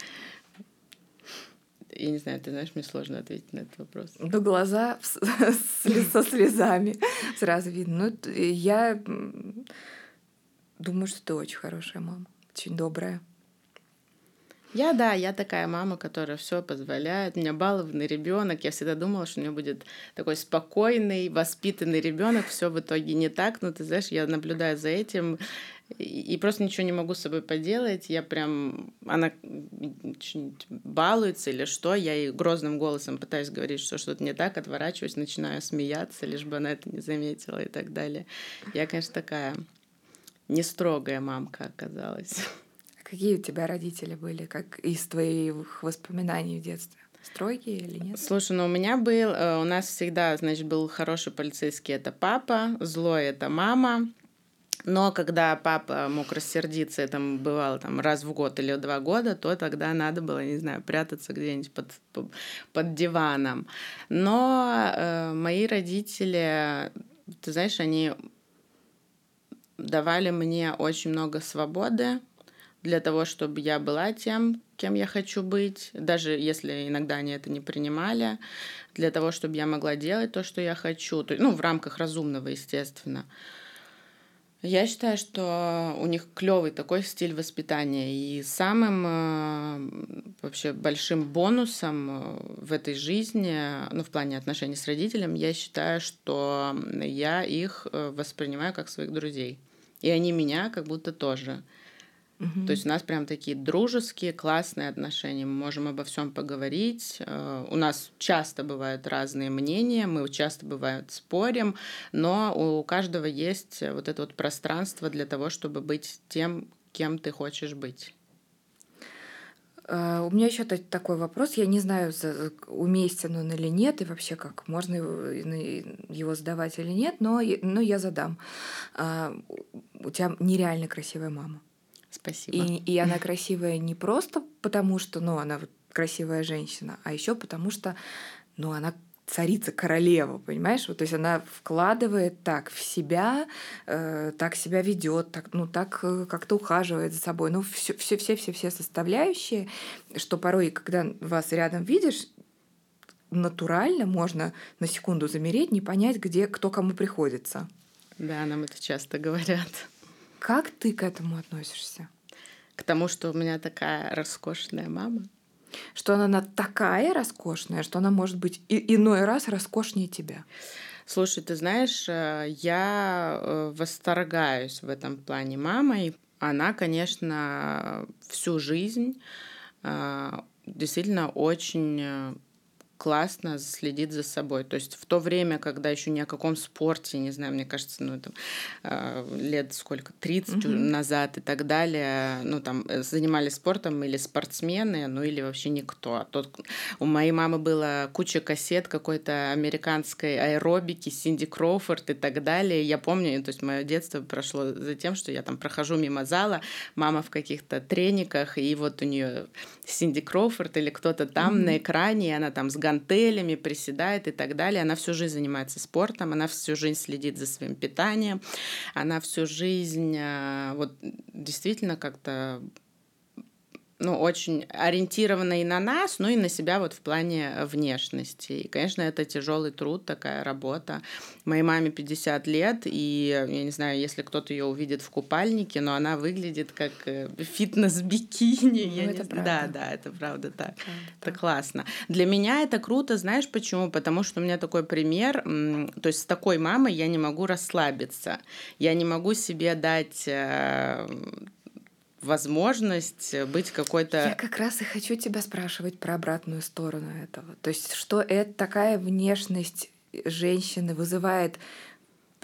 я не знаю, ты знаешь, мне сложно ответить на этот вопрос. Ну, глаза со слезами сразу видно. Ну, я думаю, что ты очень хорошая мама, очень добрая. Я, да, я такая мама, которая все позволяет. У меня балованный ребенок. Я всегда думала, что у меня будет такой спокойный, воспитанный ребенок. Все в итоге не так. Но ты знаешь, я наблюдаю за этим и просто ничего не могу с собой поделать. Я прям... Она балуется или что, я ей грозным голосом пытаюсь говорить, что что-то не так, отворачиваюсь, начинаю смеяться, лишь бы она это не заметила и так далее. Я, конечно, такая не строгая мамка оказалась. А какие у тебя родители были, как из твоих воспоминаний в детстве? Строгие или нет? Слушай, ну у меня был, э, у нас всегда, значит, был хороший полицейский, это папа, злой это мама, но когда папа мог рассердиться, это бывало там раз в год или два года, то тогда надо было, не знаю, прятаться где-нибудь под, под диваном. Но э, мои родители, ты знаешь, они давали мне очень много свободы для того, чтобы я была тем, кем я хочу быть, даже если иногда они это не принимали, для того, чтобы я могла делать то, что я хочу, ну, в рамках разумного, естественно. Я считаю, что у них клевый такой стиль воспитания. И самым э, вообще большим бонусом э, в этой жизни, ну, в плане отношений с родителем, я считаю, что я их э, воспринимаю как своих друзей. И они меня как будто тоже. Угу. То есть у нас прям такие дружеские, классные отношения. Мы можем обо всем поговорить. Э, у нас часто бывают разные мнения, мы часто бывают спорим, но у каждого есть вот это вот пространство для того, чтобы быть тем, кем ты хочешь быть. А, у меня еще такой вопрос. Я не знаю, уместен он или нет, и вообще как можно его задавать или нет, но, но я задам. А, у тебя нереально красивая мама. Спасибо. И, и она красивая не просто потому, что ну, она красивая женщина, а еще потому, что ну, она царица королева, понимаешь? Вот, то есть она вкладывает так в себя, э, так себя ведет, так, ну, так э, как-то ухаживает за собой. Ну, все, все, все, все, все составляющие, что порой, когда вас рядом видишь, натурально можно на секунду замереть, не понять, где кто кому приходится. Да, нам это часто говорят. Как ты к этому относишься? К тому, что у меня такая роскошная мама что она такая роскошная, что она может быть и иной раз роскошнее тебя. Слушай, ты знаешь, э, я э, восторгаюсь в этом плане мамой. Она, конечно, всю жизнь э, действительно очень классно следит за собой. То есть в то время, когда еще ни о каком спорте, не знаю, мне кажется, ну, там, э, лет сколько, 30 угу. назад и так далее, ну, там, э, занимались спортом или спортсмены, ну, или вообще никто. А тот, у моей мамы была куча кассет какой-то американской аэробики, Синди Кроуфорд и так далее. Я помню, то есть мое детство прошло за тем, что я там прохожу мимо зала, мама в каких-то трениках, и вот у нее Синди Кроуфорд или кто-то там mm-hmm. на экране, и она там с гантелями приседает и так далее. Она всю жизнь занимается спортом, она всю жизнь следит за своим питанием, она всю жизнь а, вот действительно как-то ну, очень ориентирована и на нас, ну и на себя вот в плане внешности. И, конечно, это тяжелый труд, такая работа. Моей маме 50 лет, и я не знаю, если кто-то ее увидит в купальнике, но она выглядит как э, фитнес-бикини. Ну, это не... правда. Да, да, это правда так. Правда, это так. классно. Для меня это круто, знаешь почему? Потому что у меня такой пример, то есть с такой мамой я не могу расслабиться. Я не могу себе дать э, возможность быть какой-то... Я как раз и хочу тебя спрашивать про обратную сторону этого. То есть, что это такая внешность женщины вызывает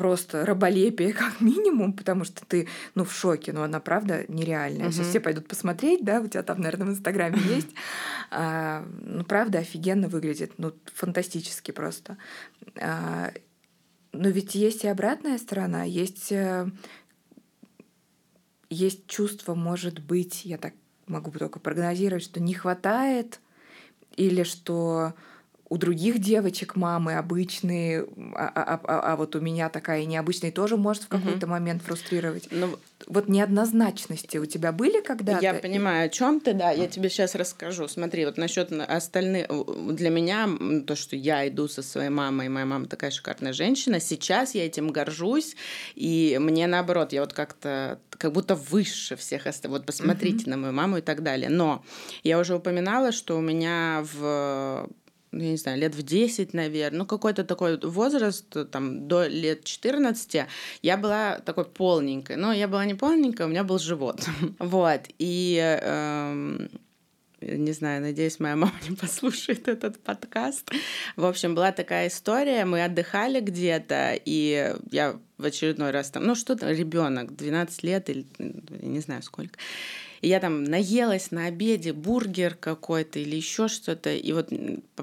просто раболепие как минимум, потому что ты, ну, в шоке, но она, правда, нереальная. Угу. Сейчас все пойдут посмотреть, да, у тебя там, наверное, в Инстаграме есть. А, ну, правда, офигенно выглядит, ну, фантастически просто. А, но ведь есть и обратная сторона, есть э, есть чувство, может быть, я так могу только прогнозировать, что не хватает или что у других девочек мамы обычные, а, а, а, а вот у меня такая необычная тоже может в какой-то угу. момент фрустрировать. Ну, вот неоднозначности у тебя были когда-то? Я понимаю, о чем ты, да, я тебе сейчас расскажу. Смотри, вот насчет остальных, для меня то, что я иду со своей мамой, моя мама такая шикарная женщина, сейчас я этим горжусь, и мне наоборот, я вот как-то как будто выше всех остальных. Вот посмотрите угу. на мою маму и так далее. Но я уже упоминала, что у меня в ну, я не знаю, лет в 10, наверное, ну, какой-то такой возраст, там, до лет 14, я была такой полненькой. Но я была не полненькая, у меня был живот. вот, и... Эм, не знаю, надеюсь, моя мама не послушает этот подкаст. В общем, была такая история, мы отдыхали где-то, и я в очередной раз там, ну что то ребенок, 12 лет или не знаю сколько, и я там наелась на обеде бургер какой-то или еще что-то. И вот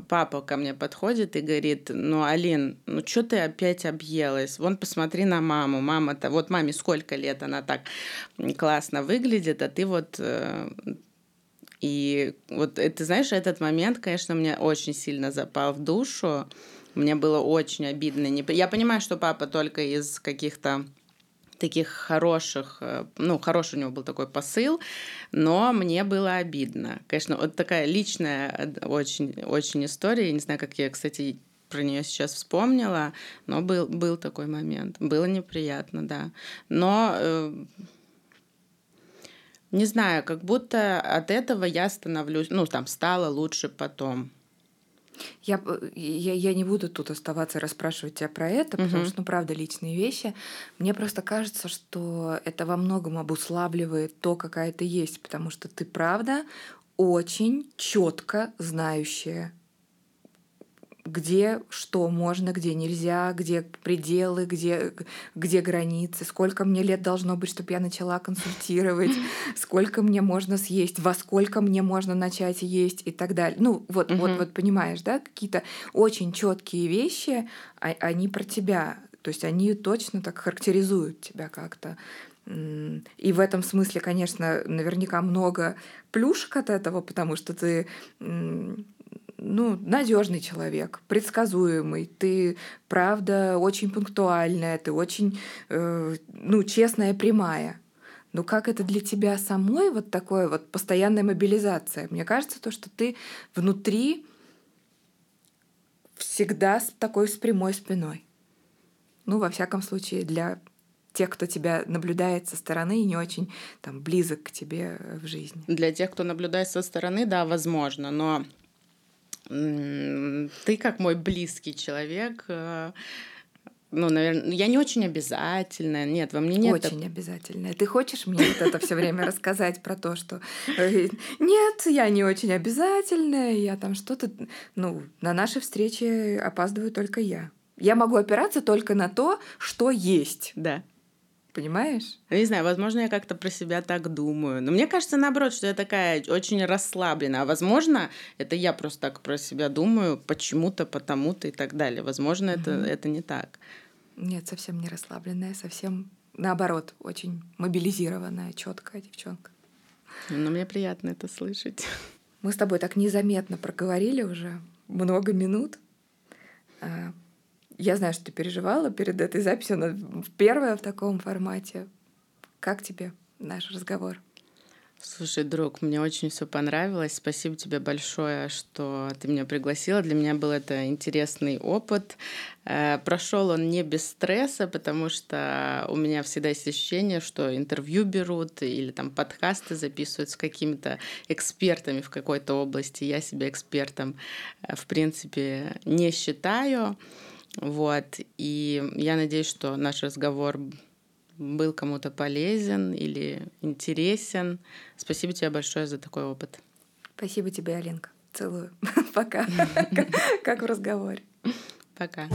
папа ко мне подходит и говорит, ну, Алин, ну что ты опять объелась? Вон посмотри на маму. Мама-то, вот маме сколько лет, она так классно выглядит, а ты вот э, и вот ты знаешь, этот момент, конечно, мне очень сильно запал в душу. Мне было очень обидно. Я понимаю, что папа только из каких-то таких хороших, э, ну, хороший у него был такой посыл, но мне было обидно. Конечно, вот такая личная э, очень, очень история. Я не знаю, как я, кстати, про нее сейчас вспомнила, но был, был такой момент. Было неприятно, да. Но э, не знаю, как будто от этого я становлюсь, ну, там, стала лучше потом. Я, я, я не буду тут оставаться расспрашивать тебя про это, потому что, ну, правда, личные вещи. Мне просто кажется, что это во многом обуславливает то, какая ты есть, потому что ты, правда, очень четко знающая где что можно, где нельзя, где пределы, где, где границы, сколько мне лет должно быть, чтобы я начала консультировать, сколько мне можно съесть, во сколько мне можно начать есть и так далее. Ну, вот, угу. вот, вот понимаешь, да, какие-то очень четкие вещи, а, они про тебя. То есть они точно так характеризуют тебя как-то. И в этом смысле, конечно, наверняка много плюшек от этого, потому что ты ну, надежный человек, предсказуемый, ты, правда, очень пунктуальная, ты очень, э, ну, честная, прямая. Но как это для тебя самой вот такое вот постоянная мобилизация? Мне кажется, то, что ты внутри всегда с такой с прямой спиной. Ну, во всяком случае, для тех, кто тебя наблюдает со стороны и не очень там близок к тебе в жизни. Для тех, кто наблюдает со стороны, да, возможно, но ты как мой близкий человек, э, ну, наверное, я не очень обязательная. Нет, во мне нет. Очень так... обязательная. Ты хочешь мне вот это все время рассказать про то, что э, нет, я не очень обязательная, я там что-то. Ну, на наши встречи опаздываю только я. Я могу опираться только на то, что есть. Да понимаешь? Не знаю, возможно, я как-то про себя так думаю. Но мне кажется, наоборот, что я такая очень расслабленная. А возможно, это я просто так про себя думаю, почему-то, потому-то и так далее. Возможно, угу. это, это не так. Нет, совсем не расслабленная, совсем наоборот, очень мобилизированная, четкая девчонка. Но мне приятно это слышать. Мы с тобой так незаметно проговорили уже много минут. Я знаю, что ты переживала перед этой записью, она первая в таком формате. Как тебе наш разговор? Слушай, друг, мне очень все понравилось. Спасибо тебе большое, что ты меня пригласила. Для меня был это интересный опыт. Э, Прошел он не без стресса, потому что у меня всегда есть ощущение, что интервью берут или там подкасты записывают с какими-то экспертами в какой-то области. Я себя экспертом, э, в принципе, не считаю. Вот. И я надеюсь, что наш разговор был кому-то полезен или интересен. Спасибо тебе большое за такой опыт. Спасибо тебе, Алинка. Целую. Пока. Как в разговоре. Пока.